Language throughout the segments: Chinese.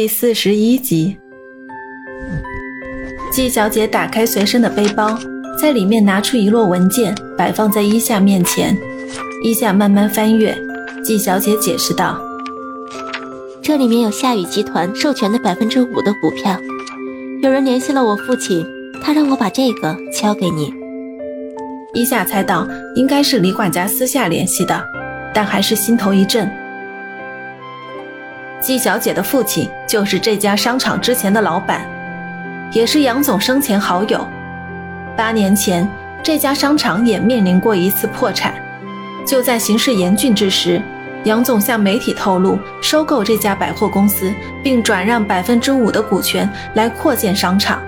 第四十一集，季小姐打开随身的背包，在里面拿出一摞文件，摆放在伊夏面前。伊夏慢慢翻阅，季小姐解释道：“这里面有夏雨集团授权的百分之五的股票。有人联系了我父亲，他让我把这个交给你。”伊夏猜到应该是李管家私下联系的，但还是心头一震。季小姐的父亲就是这家商场之前的老板，也是杨总生前好友。八年前，这家商场也面临过一次破产。就在形势严峻之时，杨总向媒体透露收购这家百货公司，并转让百分之五的股权来扩建商场，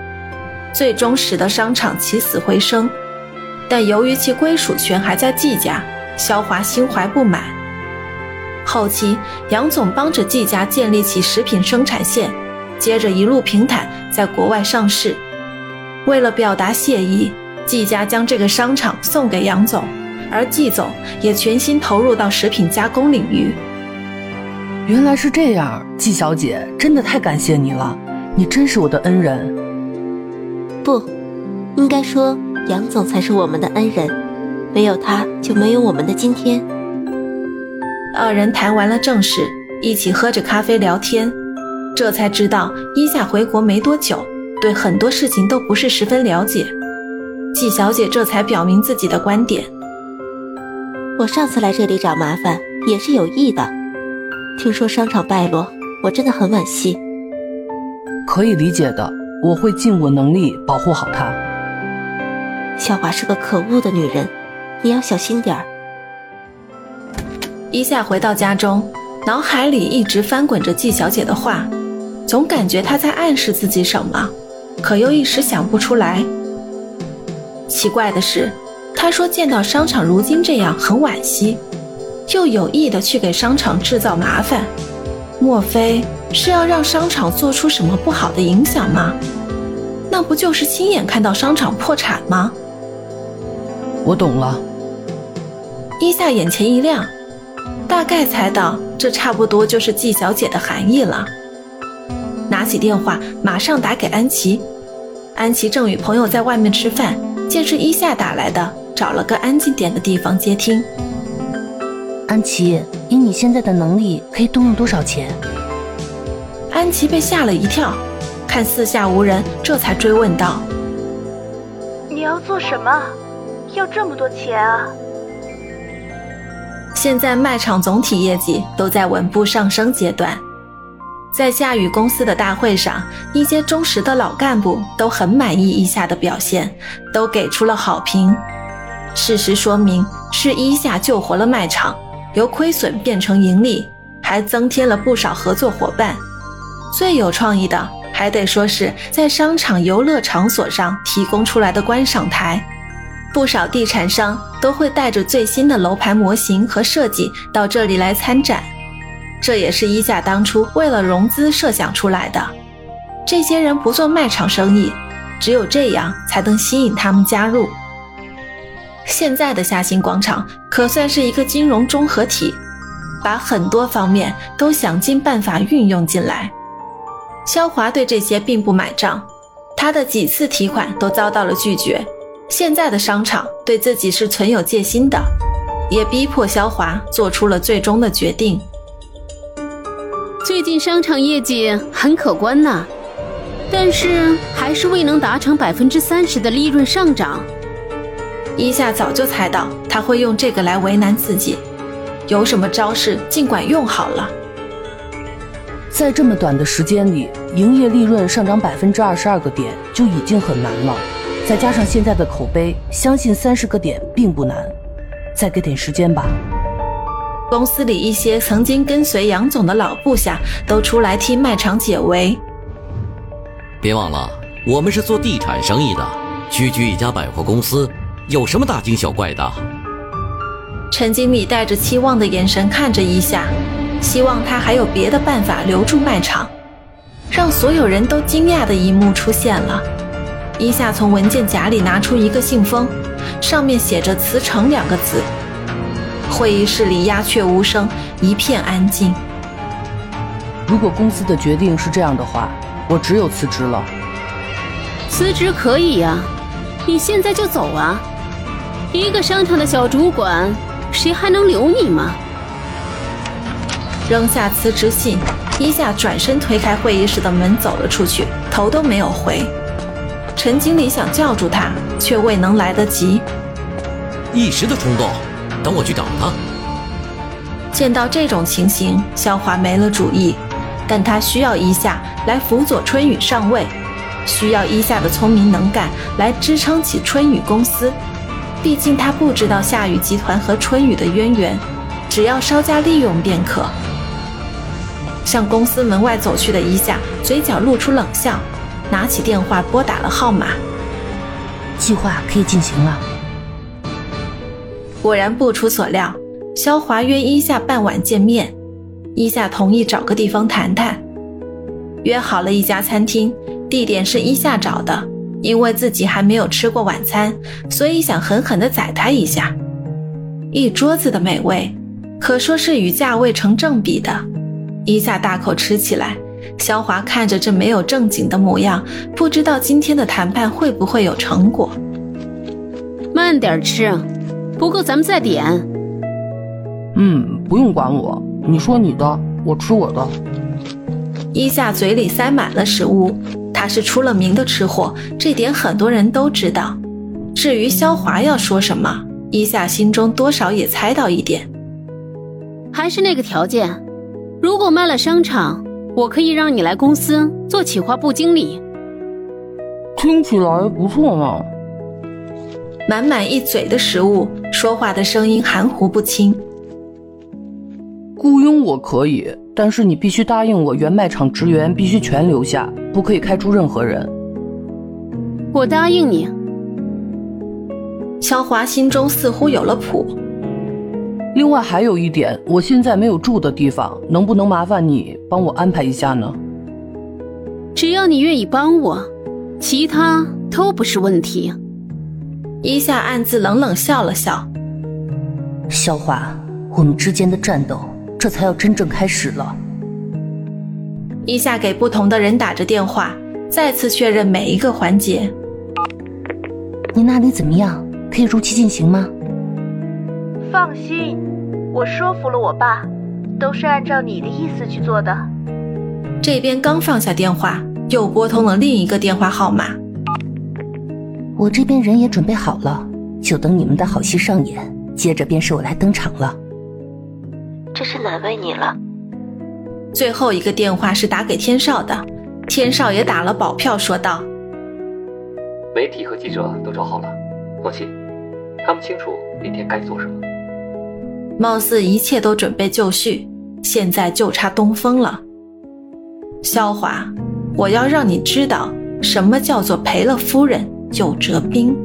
最终使得商场起死回生。但由于其归属权还在季家，肖华心怀不满。后期，杨总帮着季家建立起食品生产线，接着一路平坦，在国外上市。为了表达谢意，季家将这个商场送给杨总，而季总也全心投入到食品加工领域。原来是这样，季小姐，真的太感谢你了，你真是我的恩人。不，应该说杨总才是我们的恩人，没有他就没有我们的今天。二人谈完了正事，一起喝着咖啡聊天，这才知道伊夏回国没多久，对很多事情都不是十分了解。季小姐这才表明自己的观点：我上次来这里找麻烦也是有意的，听说商场败落，我真的很惋惜。可以理解的，我会尽我能力保护好她。小华是个可恶的女人，你要小心点儿。一下回到家中，脑海里一直翻滚着季小姐的话，总感觉她在暗示自己什么，可又一时想不出来。奇怪的是，她说见到商场如今这样很惋惜，又有意的去给商场制造麻烦，莫非是要让商场做出什么不好的影响吗？那不就是亲眼看到商场破产吗？我懂了。伊夏眼前一亮。大概猜到这差不多就是季小姐的含义了。拿起电话，马上打给安琪。安琪正与朋友在外面吃饭，见是伊夏打来的，找了个安静点的地方接听。安琪，以你现在的能力，可以动用多少钱？安琪被吓了一跳，看四下无人，这才追问道：“你要做什么？要这么多钱啊？”现在卖场总体业绩都在稳步上升阶段，在夏雨公司的大会上，一些忠实的老干部都很满意伊夏的表现，都给出了好评。事实说明是一夏救活了卖场，由亏损变成盈利，还增添了不少合作伙伴。最有创意的还得说是在商场游乐场所上提供出来的观赏台。不少地产商都会带着最新的楼盘模型和设计到这里来参展，这也是一夏当初为了融资设想出来的。这些人不做卖场生意，只有这样才能吸引他们加入。现在的夏新广场可算是一个金融综合体，把很多方面都想尽办法运用进来。肖华对这些并不买账，他的几次提款都遭到了拒绝。现在的商场对自己是存有戒心的，也逼迫肖华做出了最终的决定。最近商场业绩很可观呐，但是还是未能达成百分之三十的利润上涨。伊夏早就猜到他会用这个来为难自己，有什么招式尽管用好了。在这么短的时间里，营业利润上涨百分之二十二个点就已经很难了。再加上现在的口碑，相信三十个点并不难。再给点时间吧。公司里一些曾经跟随杨总的老部下都出来替卖场解围。别忘了，我们是做地产生意的，区区一家百货公司，有什么大惊小怪的？陈经理带着期望的眼神看着一下，希望他还有别的办法留住卖场。让所有人都惊讶的一幕出现了。一下从文件夹里拿出一个信封，上面写着“辞呈”两个字。会议室里鸦雀无声，一片安静。如果公司的决定是这样的话，我只有辞职了。辞职可以呀，你现在就走啊！一个商场的小主管，谁还能留你吗？扔下辞职信，伊夏转身推开会议室的门走了出去，头都没有回。陈经理想叫住他，却未能来得及。一时的冲动，等我去找他。见到这种情形，萧华没了主意，但他需要伊夏来辅佐春雨上位，需要伊夏的聪明能干来支撑起春雨公司。毕竟他不知道夏雨集团和春雨的渊源，只要稍加利用便可。向公司门外走去的伊夏，嘴角露出冷笑，拿起电话拨打了号码。计划可以进行了。果然不出所料，肖华约伊夏傍晚见面，伊夏同意找个地方谈谈，约好了一家餐厅，地点是伊夏找的，因为自己还没有吃过晚餐，所以想狠狠地宰他一下。一桌子的美味，可说是与价位成正比的。伊夏大口吃起来，肖华看着这没有正经的模样，不知道今天的谈判会不会有成果。慢点吃，不够咱们再点。嗯，不用管我，你说你的，我吃我的。伊夏嘴里塞满了食物，他是出了名的吃货，这点很多人都知道。至于肖华要说什么，伊夏心中多少也猜到一点。还是那个条件。如果卖了商场，我可以让你来公司做企划部经理。听起来不错嘛。满满一嘴的食物，说话的声音含糊不清。雇佣我可以，但是你必须答应我，原卖场职员必须全留下，不可以开除任何人。我答应你。肖华心中似乎有了谱。另外还有一点，我现在没有住的地方，能不能麻烦你帮我安排一下呢？只要你愿意帮我，其他都不是问题。伊夏暗自冷冷笑了笑。萧华，我们之间的战斗这才要真正开始了。伊夏给不同的人打着电话，再次确认每一个环节。你那里怎么样？可以如期进行吗？放心，我说服了我爸，都是按照你的意思去做的。这边刚放下电话，又拨通了另一个电话号码。我这边人也准备好了，就等你们的好戏上演，接着便是我来登场了。真是难为你了。最后一个电话是打给天少的，天少也打了保票，说道：“媒体和记者都找好了，放心，他们清楚明天该做什么。”貌似一切都准备就绪，现在就差东风了。萧华，我要让你知道什么叫做赔了夫人又折兵。